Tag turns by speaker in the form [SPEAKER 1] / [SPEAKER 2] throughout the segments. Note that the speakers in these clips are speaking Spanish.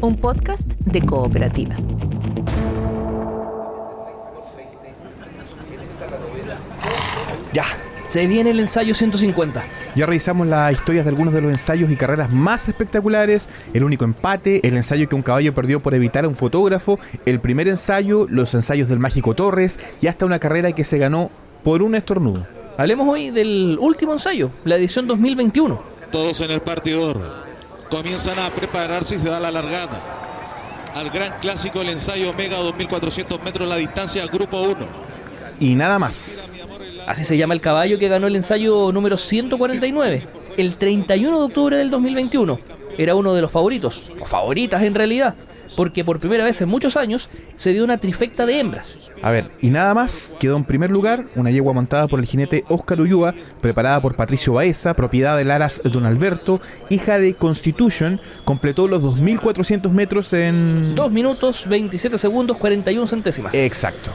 [SPEAKER 1] un podcast de cooperativa.
[SPEAKER 2] Ya, se viene el ensayo 150.
[SPEAKER 3] Ya revisamos las historias de algunos de los ensayos y carreras más espectaculares, el único empate, el ensayo que un caballo perdió por evitar a un fotógrafo, el primer ensayo, los ensayos del Mágico Torres y hasta una carrera que se ganó por un estornudo.
[SPEAKER 2] Hablemos hoy del último ensayo, la edición 2021.
[SPEAKER 4] Todos en el partidor comienzan a prepararse y se da la largada. Al gran clásico el ensayo Mega 2400 metros la distancia, grupo 1.
[SPEAKER 3] Y nada más.
[SPEAKER 2] Así se llama el caballo que ganó el ensayo número 149, el 31 de octubre del 2021. Era uno de los favoritos, o favoritas en realidad, porque por primera vez en muchos años se dio una trifecta de hembras.
[SPEAKER 3] A ver, y nada más, quedó en primer lugar una yegua montada por el jinete Óscar Ulloa, preparada por Patricio Baeza, propiedad del Aras Don Alberto, hija de Constitution, completó los 2.400 metros en...
[SPEAKER 2] 2 minutos, 27 segundos, 41 centésimas.
[SPEAKER 3] Exacto.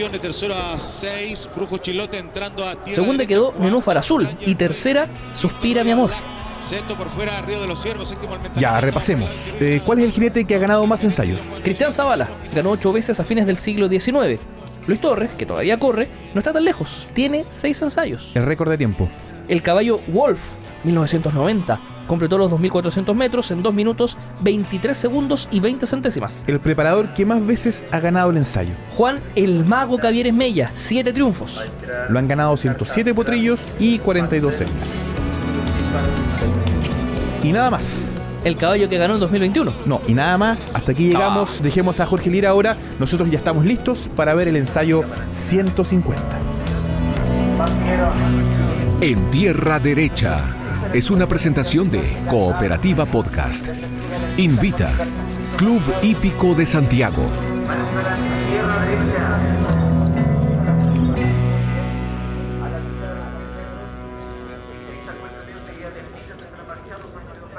[SPEAKER 4] Campeón de tercero a 6. Brujo Chilote entrando a tierra.
[SPEAKER 2] Segunda quedó Nenúfar Azul y tercera Suspira mi amor.
[SPEAKER 4] Sexto por fuera, Río de los Ciervos. Séptimo.
[SPEAKER 3] Ya, repasemos. Eh, ¿Cuál es el jinete que ha ganado más ensayos?
[SPEAKER 2] Cristian Zavala ganó ocho veces a fines del siglo XIX. Luis Torres, que todavía corre, no está tan lejos, tiene seis ensayos.
[SPEAKER 3] El récord de tiempo.
[SPEAKER 2] El caballo Wolf, 1990, completó los 2.400 metros en 2 minutos 23 segundos y 20 centésimas.
[SPEAKER 3] El preparador que más veces ha ganado el ensayo.
[SPEAKER 2] Juan el Mago Cavieres Mella, 7 triunfos.
[SPEAKER 3] Lo han ganado 107 potrillos y 42 hembras. Y nada más.
[SPEAKER 2] El caballo que ganó en 2021.
[SPEAKER 3] No, y nada más. Hasta aquí llegamos. Dejemos a Jorge Lira ahora. Nosotros ya estamos listos para ver el ensayo 150.
[SPEAKER 5] En Tierra Derecha es una presentación de Cooperativa Podcast. Invita Club Hípico de Santiago.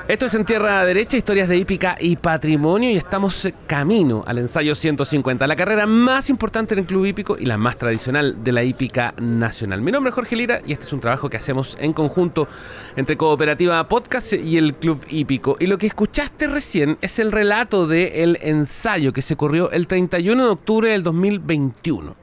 [SPEAKER 6] Esto es en Tierra Derecha, historias de hípica y patrimonio y estamos eh, camino al ensayo 150, la carrera más importante en el club hípico y la más tradicional de la hípica nacional. Mi nombre es Jorge Lira y este es un trabajo que hacemos en conjunto entre Cooperativa Podcast y el Club Hípico. Y lo que escuchaste recién es el relato del ensayo que se corrió el 31 de octubre del 2021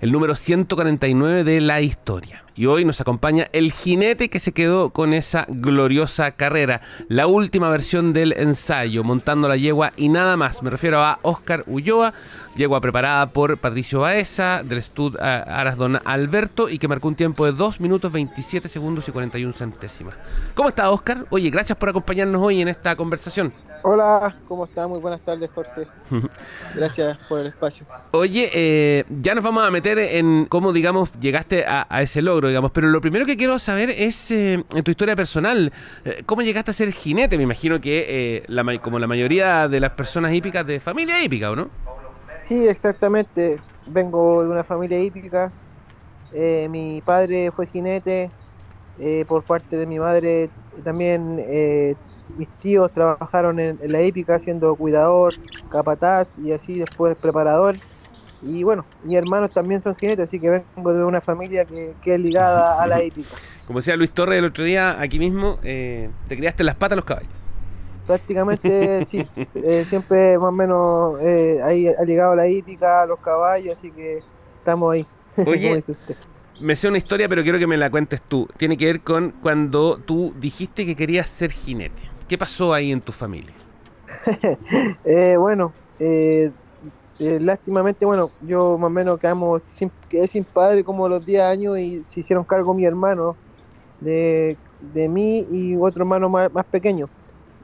[SPEAKER 6] el número 149 de la historia. Y hoy nos acompaña el jinete que se quedó con esa gloriosa carrera, la última versión del ensayo, montando la yegua y nada más. Me refiero a Oscar Ulloa, yegua preparada por Patricio Baeza, del Stud eh, Aras Don Alberto, y que marcó un tiempo de 2 minutos 27 segundos y 41 centésimas. ¿Cómo está Oscar? Oye, gracias por acompañarnos hoy en esta conversación.
[SPEAKER 7] Hola, ¿cómo está? Muy buenas tardes, Jorge. Gracias por el espacio.
[SPEAKER 6] Oye, eh, ya nos vamos a meter en cómo, digamos, llegaste a, a ese logro, digamos, pero lo primero que quiero saber es, eh, en tu historia personal, eh, ¿cómo llegaste a ser jinete? Me imagino que, eh, la como la mayoría de las personas hípicas de familia hípica, ¿o no?
[SPEAKER 7] Sí, exactamente. Vengo de una familia hípica. Eh, mi padre fue jinete. eh, por parte de mi madre también eh, mis tíos trabajaron en, en la hípica siendo cuidador, capataz y así después preparador. Y bueno, mis hermanos también son jinetes, así que vengo de una familia que, que es ligada a la hípica.
[SPEAKER 6] Como decía Luis Torres el otro día, aquí mismo, eh, te criaste las patas de los caballos.
[SPEAKER 7] Prácticamente sí, eh, siempre más o menos eh, ahí ha llegado la hípica, los caballos, así que estamos ahí.
[SPEAKER 6] Oye. Me sé una historia, pero quiero que me la cuentes tú. Tiene que ver con cuando tú dijiste que querías ser jinete. ¿Qué pasó ahí en tu familia?
[SPEAKER 7] Eh, bueno, eh, eh, lástimamente, bueno, yo más o menos quedamos sin, quedé sin padre como los 10 años y se hicieron cargo mi hermano de, de mí y otro hermano más, más pequeño.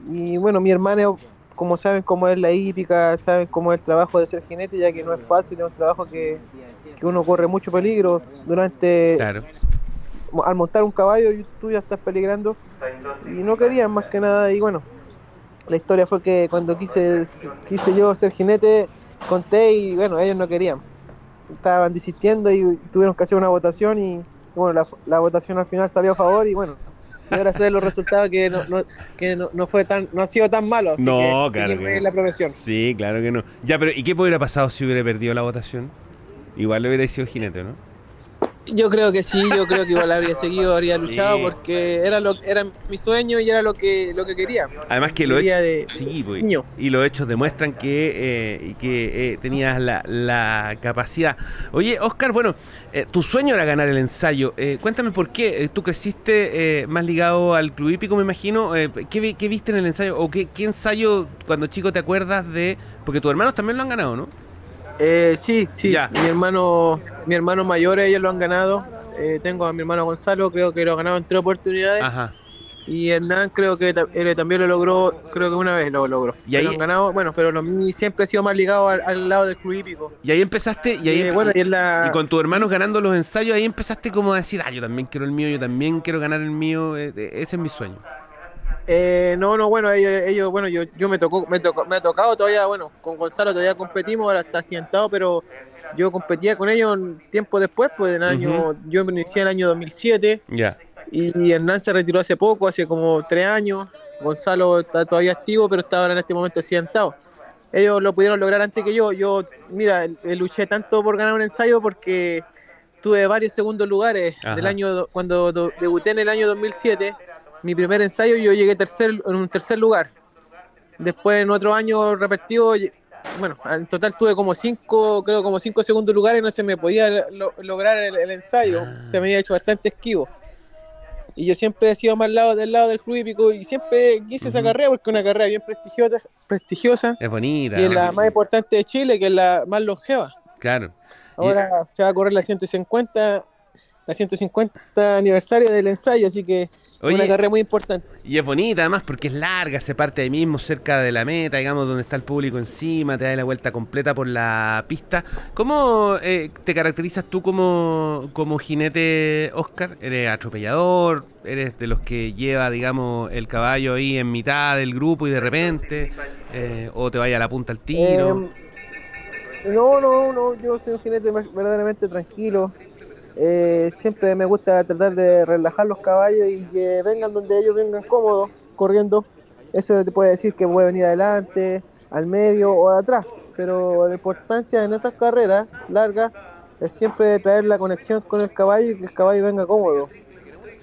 [SPEAKER 7] Y bueno, mi hermano, como saben cómo es la hípica, saben cómo es el trabajo de ser jinete, ya que no es fácil, es un trabajo que, que uno corre mucho peligro durante
[SPEAKER 6] Claro.
[SPEAKER 7] al montar un caballo tú ya estás peligrando y no querían más que nada y bueno la historia fue que cuando quise quise yo ser jinete conté y bueno ellos no querían estaban desistiendo y tuvieron que hacer una votación y, bueno la, la votación al final salió a favor y bueno y ahora ven los resultados que no, no- que no, no fue tan no ha sido tan malo así
[SPEAKER 6] No,
[SPEAKER 7] que
[SPEAKER 6] claro que no.
[SPEAKER 7] la profesión
[SPEAKER 6] Sí, claro que no. Ya, pero ¿y qué hubiera pasado si hubiera perdido la votación? Igual le hubiera sido jinete, ¿no?
[SPEAKER 7] Yo creo que sí, yo creo que igual habría seguido, habría
[SPEAKER 6] Sí.
[SPEAKER 7] luchado porque era lo era mi sueño y era lo que lo que quería.
[SPEAKER 6] Además que lo
[SPEAKER 7] Quería
[SPEAKER 6] he-
[SPEAKER 7] de
[SPEAKER 6] Sí, pues,
[SPEAKER 7] niño.
[SPEAKER 6] y los hechos demuestran que, eh, que eh, tenías la, la capacidad. Oye, Oscar, bueno, eh, tu sueño era ganar el ensayo. Eh, cuéntame por qué. Eh, Tú creciste eh, más ligado al club hípico, me imagino. Eh, ¿qué, qué viste en el ensayo? ¿O qué, qué ensayo cuando chico te acuerdas de...? Porque tus hermanos también lo han ganado, ¿no?
[SPEAKER 7] Eh, sí, sí.
[SPEAKER 6] Ya.
[SPEAKER 7] Mi hermano, mi hermano mayor, ellos lo han ganado. Eh, tengo a mi hermano Gonzalo, creo que lo ha ganado en tres oportunidades.
[SPEAKER 6] Ajá.
[SPEAKER 7] Y Hernán creo que él también lo logró, creo que una vez lo logró.
[SPEAKER 6] Y ahí-
[SPEAKER 7] Lo han ganado, bueno, pero lo siempre ha sido más ligado al, al lado del club hípico.
[SPEAKER 6] Y ahí empezaste, y ahí
[SPEAKER 7] Eh, bueno, y en la...
[SPEAKER 6] Y con tus hermanos ganando los ensayos, ahí empezaste como a decir, ah, yo también quiero el mío, yo también quiero ganar el mío, eh, eh, ese es mi sueño.
[SPEAKER 7] Eh, no, no, bueno, ellos, ellos, bueno, yo, yo me tocó, me tocó, me ha tocado todavía, bueno, con Gonzalo todavía competimos, ahora está accidentado, pero yo competía con ellos un tiempo después, pues en el año, yo inicié en el año 2007
[SPEAKER 6] Ya.
[SPEAKER 7] y Hernán se retiró hace poco, hace como tres años, Gonzalo está todavía activo, pero está ahora en este momento accidentado. Ellos lo pudieron lograr antes que yo, yo, mira, eh, luché tanto por ganar un ensayo porque tuve varios segundos lugares
[SPEAKER 6] Ajá.
[SPEAKER 7] del año do- cuando do- debuté en el año 2007 mi primer ensayo yo llegué tercer en un tercer lugar. Después en otro año repetido bueno en total tuve como cinco creo como cinco segundos lugares no se me podía lo- lograr el, el ensayo. Se me había hecho bastante esquivo. Y yo siempre he sido más lado del lado del club hípico y siempre quise esa carrera porque es una carrera bien prestigiosa prestigiosa
[SPEAKER 6] Es bonita.
[SPEAKER 7] y es la más importante de Chile que es la más longeva.
[SPEAKER 6] Claro.
[SPEAKER 7] Ahora se va a correr la 150, la 150 aniversario del ensayo, así que
[SPEAKER 6] Oye,
[SPEAKER 7] una carrera muy importante.
[SPEAKER 6] y es bonita además porque es larga, se parte ahí mismo, cerca de la meta, digamos, donde está el público encima, te da la vuelta completa por la pista. ¿Cómo eh, te caracterizas tú como, como jinete, Oscar? ¿Eres atropellador? ¿Eres de los que lleva, digamos, el caballo ahí en mitad del grupo y de repente? Eh, ¿O te vaya a la punta al tiro?
[SPEAKER 7] Eh, no, no, no, yo soy un jinete ver- verdaderamente tranquilo. Eh, siempre me gusta tratar de relajar los caballos y que vengan donde ellos vengan cómodos, corriendo. Eso te puede decir que puede venir adelante, al medio o atrás. Pero la importancia en esas carreras largas es siempre traer la conexión con el caballo y que el caballo venga cómodo.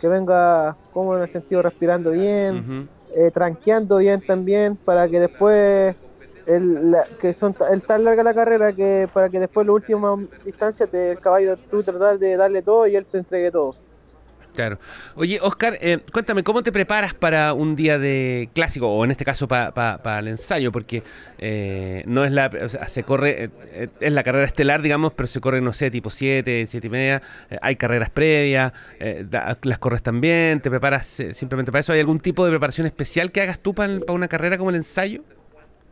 [SPEAKER 7] Que venga cómodo en el sentido respirando bien, eh, tranqueando bien también para que después el, la- que son el tan larga la carrera que para que después la última distancia te, el caballo tú tratar de darle todo y él te entregue todo
[SPEAKER 6] Claro. Oye, Oscar, eh, cuéntame, ¿cómo te preparas para un día de clásico, o en este caso para el ensayo? Porque eh, no es la. o sea, se corre. eh, eh, es la carrera estelar, digamos, pero se corre, no sé, tipo 7, 7 y media. eh, hay carreras previas, da- las corres también, te preparas simplemente para eso. ¿Hay algún tipo de preparación especial que hagas tú para una carrera como el ensayo?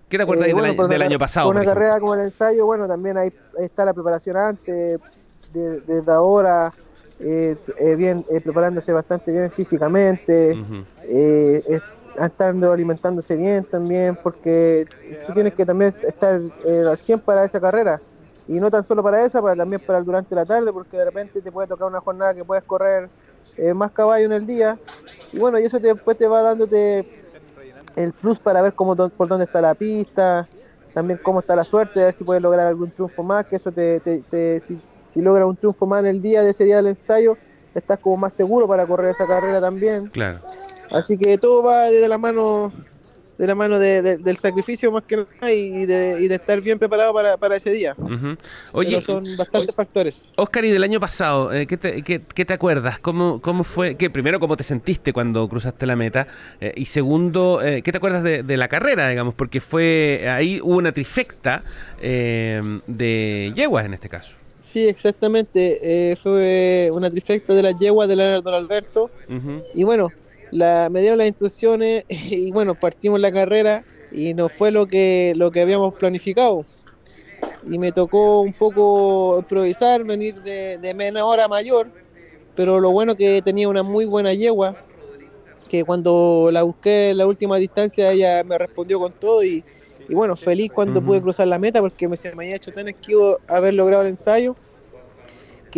[SPEAKER 6] ¿Qué te acuerdas
[SPEAKER 7] Eh,
[SPEAKER 6] del, año- del pasado?
[SPEAKER 7] una
[SPEAKER 6] ejemplo?
[SPEAKER 7] carrera como el ensayo bueno también ahí está la preparación antes de- desde ahora eh, eh, bien preparándose bastante bien físicamente estando alimentándose bien también, porque tú tienes que también estar al 100 para esa carrera. Y no tan solo para esa, para también para el durante la tarde, porque de repente te puede tocar una jornada que puedes correr más caballo en el día. Y bueno, y eso después te va dándote el plus para ver cómo por dónde está la pista, también cómo está la suerte, a ver si puedes lograr algún triunfo más, que eso te, te- te- si, si logras un triunfo más en el día de ese día del ensayo, estás como más seguro para correr esa carrera también.
[SPEAKER 6] Claro.
[SPEAKER 7] Así que todo va de la mano de la mano de- de- del sacrificio más que nada y de, y de estar bien preparado para, para ese día.
[SPEAKER 6] Oye,
[SPEAKER 7] Pero son bastantes factores.
[SPEAKER 6] Oscar, y del año pasado, eh, ¿qué, te, qué- qué te acuerdas? ¿Cómo, ¿Cómo fue? Que primero, ¿cómo te sentiste cuando cruzaste la meta? Eh, y segundo, eh, ¿qué te acuerdas de, de la carrera, digamos? Porque fue ahí hubo una trifecta eh, de yeguas en este caso.
[SPEAKER 7] Sí, exactamente. eh, fue una trifecta de las yeguas de Don Alberto. Y bueno, la, me dieron las instrucciones y bueno, partimos la carrera y no fue lo que, lo que habíamos planificado. Y me tocó un poco improvisar, venir de, de menos hora mayor, pero lo bueno que tenía una muy buena yegua, que cuando la busqué en la última distancia ella me respondió con todo y, y bueno, feliz cuando pude cruzar la meta porque me, se me había hecho tan esquivo haber logrado el ensayo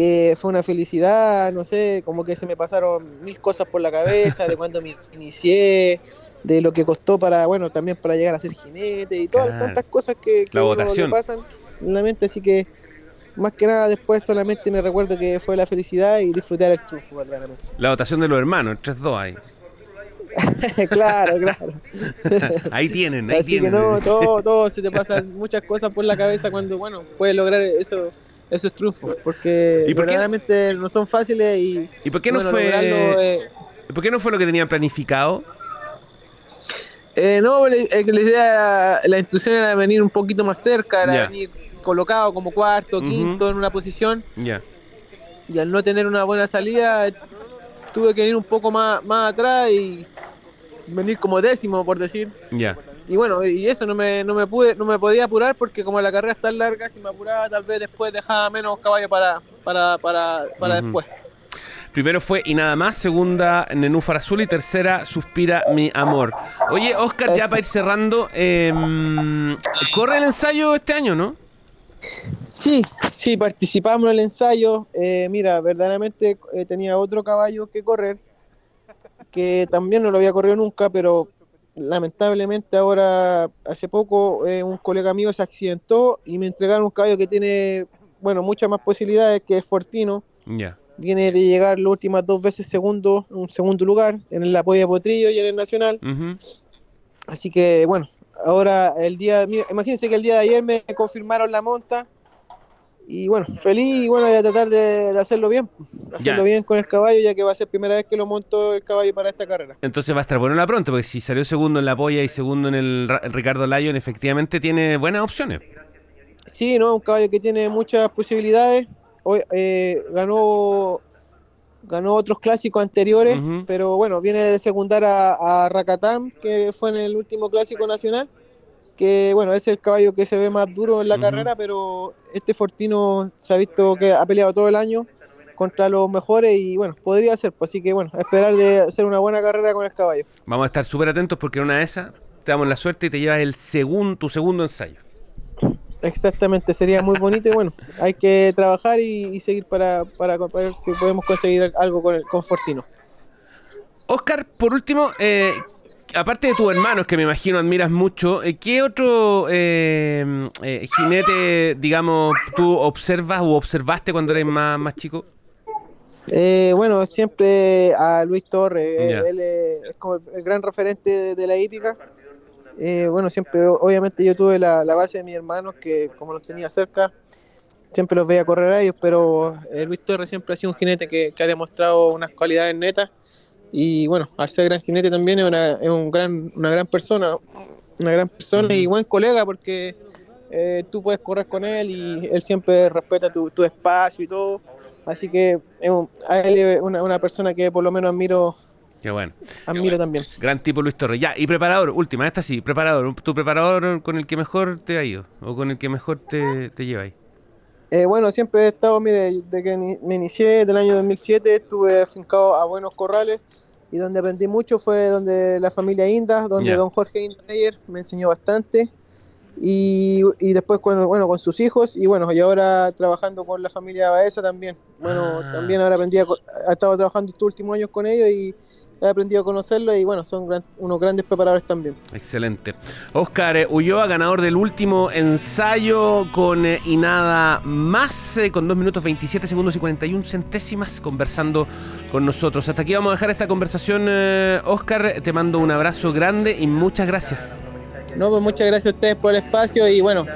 [SPEAKER 7] que fue una felicidad, no sé, como que se me pasaron mil cosas por la cabeza de cuando me inicié, de lo que costó para, bueno, también para llegar a ser jinete y todas
[SPEAKER 6] Claro.
[SPEAKER 7] tantas cosas que, que
[SPEAKER 6] La
[SPEAKER 7] uno le pasan en la mente, así que más que nada después solamente me recuerdo que fue la felicidad y disfrutar el triunfo, verdaderamente.
[SPEAKER 6] La votación de los hermanos, 3-2 ahí.
[SPEAKER 7] claro, claro.
[SPEAKER 6] ahí tienen, ahí
[SPEAKER 7] Así
[SPEAKER 6] tienen.
[SPEAKER 7] que no, todo, todo se te pasan muchas cosas por la cabeza cuando, bueno, puedes lograr eso, esos triunfos, porque
[SPEAKER 6] ¿Y por qué-
[SPEAKER 7] verdaderamente no son fáciles y,
[SPEAKER 6] ¿Y por qué no
[SPEAKER 7] bueno,
[SPEAKER 6] fue
[SPEAKER 7] lograrlo, eh,
[SPEAKER 6] ¿Por qué no fue lo que tenían planificado?
[SPEAKER 7] Eh, no, la, eh, la idea, la instrucción era venir un poquito más cerca, era venir colocado como cuarto, quinto en una posición
[SPEAKER 6] Ya.
[SPEAKER 7] y al no tener una buena salida tuve que ir un poco más, más atrás y venir como décimo por decir
[SPEAKER 6] Ya.
[SPEAKER 7] Y bueno y eso no me, no me pude no me podía apurar porque como la carrera es tan larga si me apuraba tal vez después dejaba menos caballo para para para, para después
[SPEAKER 6] Primero fue y nada más, segunda Nenúfar Azul y tercera Suspira mi amor. Oye, Oscar, ya para ir cerrando, eh, corre el ensayo este año, ¿no?
[SPEAKER 7] Sí, sí, participamos en el ensayo. Eh, mira, verdaderamente eh, tenía otro caballo que correr, que también no lo había corrido nunca, pero lamentablemente ahora, hace poco, eh, un colega mío se accidentó y me entregaron un caballo que tiene, bueno, muchas más posibilidades, que es Fortino.
[SPEAKER 6] Ya.
[SPEAKER 7] Viene de llegar las últimas dos veces segundo, un segundo lugar, en el apoyo de Potrillo y en el Nacional. Así que bueno, ahora el día, mira, imagínense que el día de ayer me confirmaron la monta y bueno, feliz y bueno, voy a tratar de, de hacerlo bien, hacerlo
[SPEAKER 6] Ya.
[SPEAKER 7] bien con el caballo ya que va a ser primera vez que lo monto el caballo para esta carrera.
[SPEAKER 6] Entonces va a estar bueno la pronto, porque si salió segundo en la polla y segundo en el, Ricardo Lyon, efectivamente tiene buenas opciones.
[SPEAKER 7] Sí, no, un caballo que tiene muchas posibilidades. Hoy eh, ganó ganó otros clásicos anteriores, pero bueno, viene de secundar a, a que fue en el último clásico nacional, que bueno, es el caballo que se ve más duro en la carrera, pero este Fortino se ha visto que ha peleado todo el año contra los mejores y bueno, podría ser, pues, así que bueno, esperar de hacer una buena carrera con el caballo.
[SPEAKER 6] Vamos a estar súper atentos porque en una de esas te damos la suerte y te llevas el segundo, tu segundo ensayo.
[SPEAKER 7] Exactamente, sería muy bonito y bueno, hay que trabajar y, y seguir para, para, para ver si podemos conseguir algo con, el- con Fortino.
[SPEAKER 6] Oscar, por último, eh, aparte de tus hermanos, que me imagino admiras mucho, eh, ¿qué otro eh, eh, jinete, digamos, tú observas o observaste cuando eres más, más chico?
[SPEAKER 7] Eh, bueno, siempre a Luis Torres, eh, él es como el, gran referente de, de la hípica. Eh, bueno, siempre, obviamente yo tuve la, la base de mis hermanos, que como los tenía cerca, siempre los veía correr a ellos, pero Luis Torres siempre ha sido un jinete que, que ha demostrado unas cualidades netas. Y bueno, al ser gran jinete también es una, es un gran, una gran persona, una gran persona y buen colega porque eh, tú puedes correr con él y él siempre respeta tu, tu espacio y todo. Así que es un- a él es una, una persona que por lo menos admiro,
[SPEAKER 6] Qué bueno.
[SPEAKER 7] admiro también.
[SPEAKER 6] Gran tipo Luis Torres. Ya, y preparador, última, esta sí, preparador. ¿Tu preparador con el que mejor te ha ido? ¿O con el que mejor te, te lleva ahí?
[SPEAKER 7] Eh, bueno, siempre he estado, mire, desde que me inicié del año 2007, estuve afincado a Buenos Corrales y donde aprendí mucho fue donde la familia Inda, donde don Jorge Indayer me enseñó bastante y, y después con, bueno, con sus hijos y bueno, y ahora trabajando con la familia Baeza también. Bueno,
[SPEAKER 6] Ah.
[SPEAKER 7] también ahora aprendí, a, he estado trabajando estos últimos años con ellos y he aprendido a conocerlos y bueno, son gran- unos grandes preparadores también.
[SPEAKER 6] Excelente. Oscar eh, Ulloa, ganador del último ensayo con eh, y nada más, eh, con 2 minutos 27 segundos y 41 centésimas, conversando con nosotros. Hasta aquí vamos a dejar esta conversación, Oscar. Te mando un abrazo grande y muchas gracias.
[SPEAKER 7] No, pues muchas gracias a ustedes por el espacio y bueno,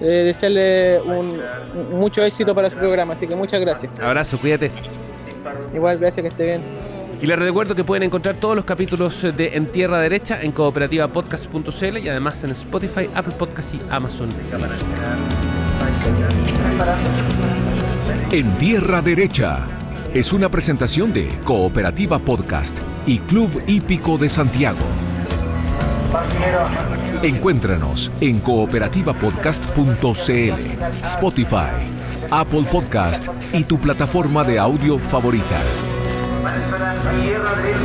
[SPEAKER 7] desearle un, un- mucho éxito para su programa, así que muchas gracias.
[SPEAKER 6] Abrazo, cuídate.
[SPEAKER 7] Igual, gracias que esté bien.
[SPEAKER 6] Y les recuerdo que pueden encontrar todos los capítulos de En Tierra Derecha en cooperativapodcast.cl y además en Spotify, Apple Podcast y Amazon.
[SPEAKER 5] En Tierra Derecha es una presentación de Cooperativa Podcast y Club Hípico de Santiago. Encuéntranos en cooperativapodcast.cl, Spotify, Apple Podcast y tu plataforma de audio favorita.
[SPEAKER 8] Tierra derecha.